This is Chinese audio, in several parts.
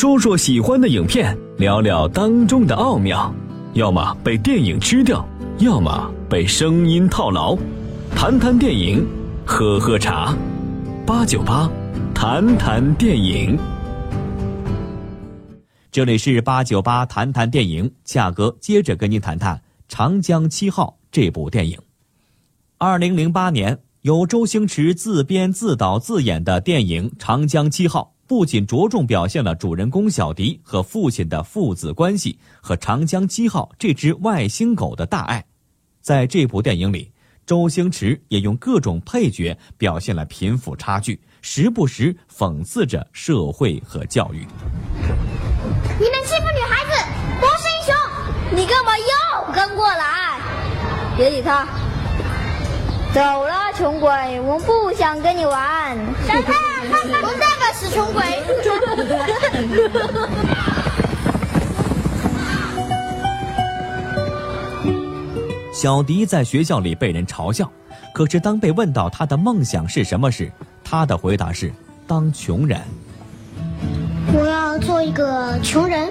说说喜欢的影片，聊聊当中的奥妙。要么被电影吃掉，要么被声音套牢。谈谈电影，喝喝茶。八九八，谈谈电影。这里是八九八谈谈电影，价格接着跟您谈谈《长江七号》这部电影。二零零八年，由周星驰自编自导自演的电影《长江七号》。不仅着重表现了主人公小迪和父亲的父子关系和长江七号这只外星狗的大爱，在这部电影里，周星驰也用各种配角表现了贫富差距，时不时讽刺着社会和教育。你们欺负女孩子，我是英雄，你干嘛又跟过来？别理他，走了，穷鬼，我不想跟你玩。闪开！我那个是穷鬼。小迪在学校里被人嘲笑，可是当被问到他的梦想是什么时，他的回答是当穷人。我要做一个穷人。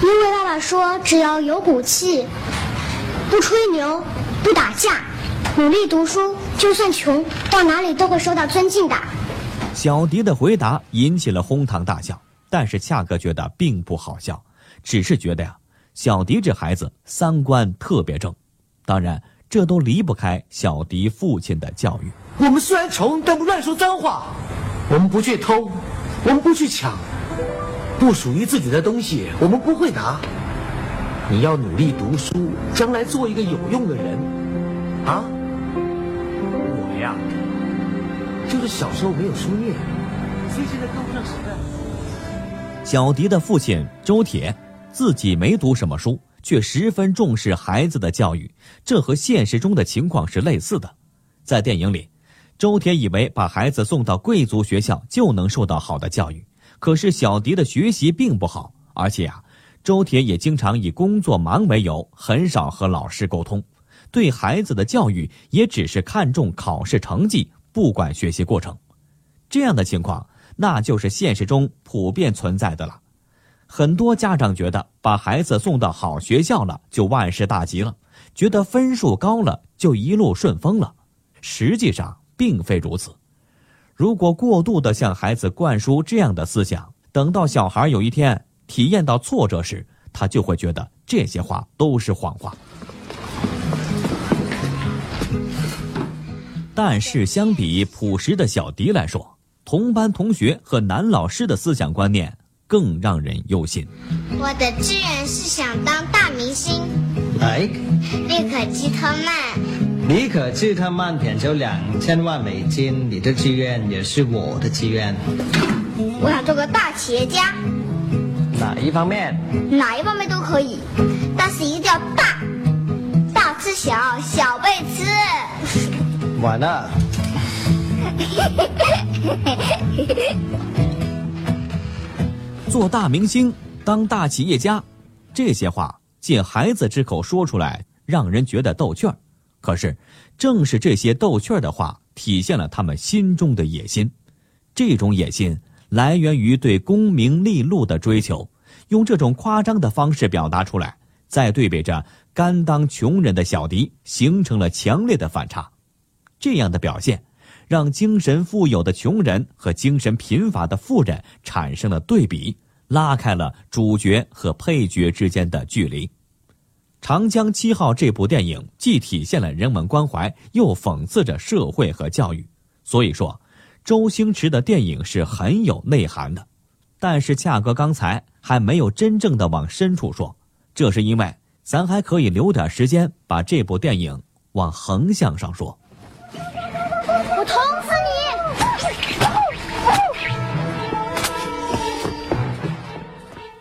因为说，只要有骨气，不吹牛，不打架，努力读书，就算穷，到哪里都会受到尊敬的。小迪的回答引起了哄堂大笑，但是恰哥觉得并不好笑，只是觉得呀，小迪这孩子三观特别正。当然，这都离不开小迪父亲的教育。我们虽然穷，但不乱说脏话；我们不去偷，我们不去抢。不属于自己的东西，我们不会拿。你要努力读书，将来做一个有用的人，啊！我呀，就是小时候没有书念，所以现在跟不上时代。小迪的父亲周铁自己没读什么书，却十分重视孩子的教育，这和现实中的情况是类似的。在电影里，周铁以为把孩子送到贵族学校就能受到好的教育。可是小迪的学习并不好，而且啊，周铁也经常以工作忙为由，很少和老师沟通，对孩子的教育也只是看重考试成绩，不管学习过程。这样的情况，那就是现实中普遍存在的了。很多家长觉得把孩子送到好学校了就万事大吉了，觉得分数高了就一路顺风了，实际上并非如此。如果过度的向孩子灌输这样的思想，等到小孩有一天体验到挫折时，他就会觉得这些话都是谎话。但是相比朴实的小迪来说，同班同学和男老师的思想观念更让人忧心。我的志愿是想当大明星，like 立可基特曼。尼可基特曼点球两千万美金，你的志愿也是我的志愿。我想做个大企业家。哪一方面？哪一方面都可以，但是一定要大，大吃小，小被吃。完了。做大明星，当大企业家，这些话借孩子之口说出来，让人觉得逗趣儿。可是，正是这些逗趣儿的话，体现了他们心中的野心。这种野心来源于对功名利禄的追求，用这种夸张的方式表达出来，再对比着甘当穷人的小迪，形成了强烈的反差。这样的表现，让精神富有的穷人和精神贫乏的富人产生了对比，拉开了主角和配角之间的距离。《长江七号》这部电影既体现了人文关怀，又讽刺着社会和教育。所以说，周星驰的电影是很有内涵的。但是，恰哥刚才还没有真正的往深处说，这是因为咱还可以留点时间把这部电影往横向上说。我捅死你！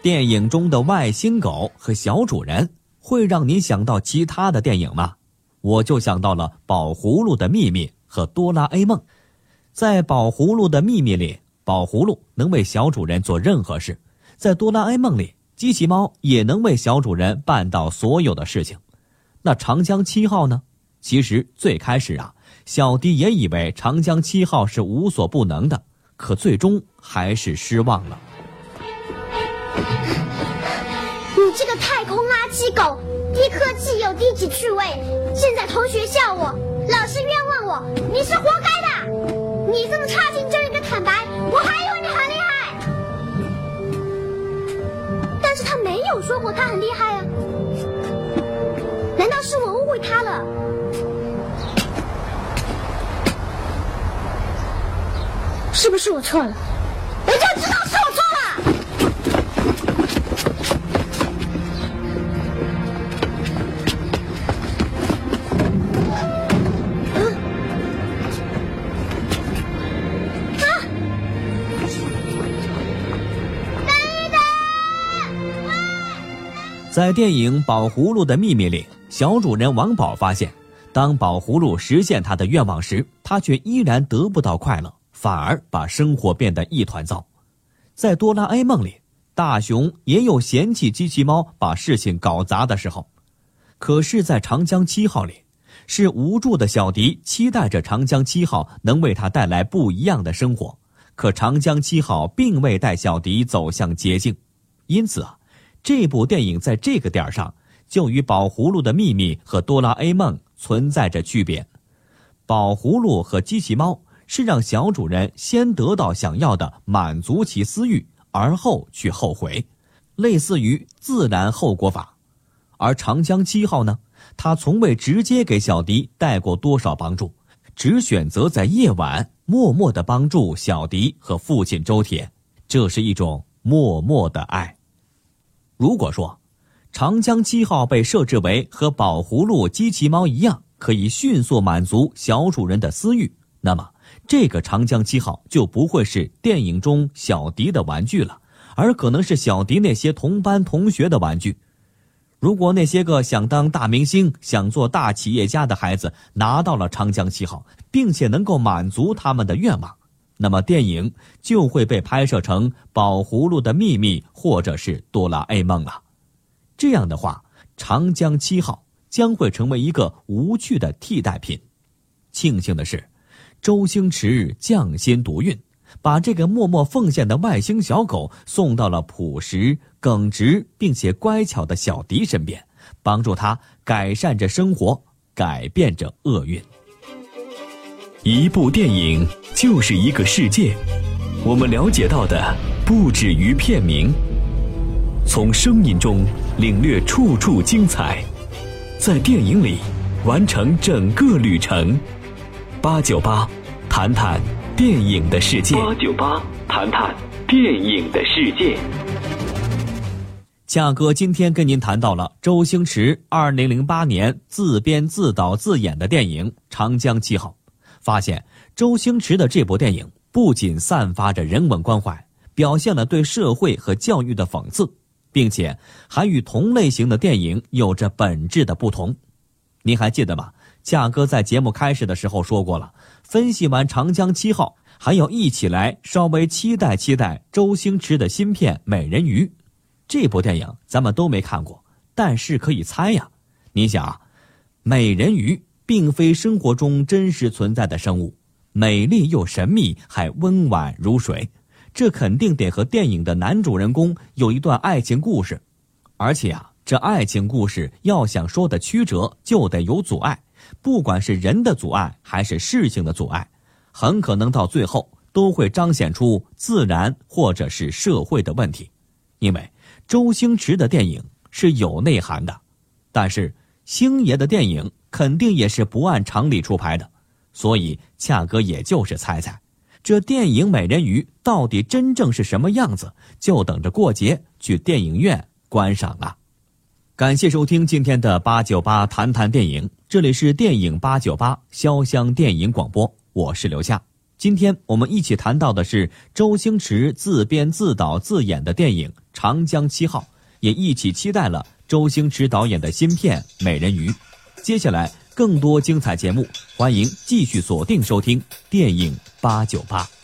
电影中的外星狗和小主人。会让你想到其他的电影吗？我就想到了《宝葫芦的秘密》和《哆啦 A 梦》。在《宝葫芦的秘密》里，宝葫芦能为小主人做任何事；在《哆啦 A 梦》里，机器猫也能为小主人办到所有的事情。那长江七号呢？其实最开始啊，小迪也以为长江七号是无所不能的，可最终还是失望了。你这个太空垃圾狗，低科技又低级趣味，现在同学笑我，老师冤枉我，你是活该的。你这么差劲就应该坦白，我还以为你很厉害。但是他没有说过他很厉害啊，难道是我误会他了？是不是我错了？在电影《宝葫芦的秘密》里，小主人王宝发现，当宝葫芦实现他的愿望时，他却依然得不到快乐，反而把生活变得一团糟。在哆啦 A 梦里，大雄也有嫌弃机器猫把事情搞砸的时候，可是，在长江七号里，是无助的小迪期待着长江七号能为他带来不一样的生活，可长江七号并未带小迪走向捷径，因此啊。这部电影在这个点儿上就与《宝葫芦的秘密》和《哆啦 A 梦》存在着区别。宝葫芦和机器猫是让小主人先得到想要的，满足其私欲，而后去后悔，类似于自然后果法。而长江七号呢，他从未直接给小迪带过多少帮助，只选择在夜晚默默的帮助小迪和父亲周铁，这是一种默默的爱。如果说，长江七号被设置为和宝葫芦、机器猫一样，可以迅速满足小主人的私欲，那么这个长江七号就不会是电影中小迪的玩具了，而可能是小迪那些同班同学的玩具。如果那些个想当大明星、想做大企业家的孩子拿到了长江七号，并且能够满足他们的愿望。那么电影就会被拍摄成《宝葫芦的秘密》或者是《哆啦 A 梦》了。这样的话，长江七号将会成为一个无趣的替代品。庆幸的是，周星驰匠心独运，把这个默默奉献的外星小狗送到了朴实、耿直并且乖巧的小迪身边，帮助他改善着生活，改变着厄运。一部电影就是一个世界，我们了解到的不止于片名。从声音中领略处处精彩，在电影里完成整个旅程。八九八，谈谈电影的世界。八九八，谈谈电影的世界。夏哥今天跟您谈到了周星驰二零零八年自编自导自演的电影《长江七号》。发现周星驰的这部电影不仅散发着人文关怀，表现了对社会和教育的讽刺，并且还与同类型的电影有着本质的不同。您还记得吗？价哥在节目开始的时候说过了，分析完《长江七号》，还要一起来稍微期待期待周星驰的新片《美人鱼》。这部电影咱们都没看过，但是可以猜呀。你想啊，美人鱼。并非生活中真实存在的生物，美丽又神秘，还温婉如水，这肯定得和电影的男主人公有一段爱情故事，而且啊，这爱情故事要想说的曲折，就得有阻碍，不管是人的阻碍还是事情的阻碍，很可能到最后都会彰显出自然或者是社会的问题，因为周星驰的电影是有内涵的，但是星爷的电影。肯定也是不按常理出牌的，所以恰哥也就是猜猜，这电影《美人鱼》到底真正是什么样子，就等着过节去电影院观赏了。感谢收听今天的八九八谈谈电影，这里是电影八九八潇湘电影广播，我是刘夏。今天我们一起谈到的是周星驰自编自导自演的电影《长江七号》，也一起期待了周星驰导演的新片《美人鱼》。接下来更多精彩节目，欢迎继续锁定收听电影八九八。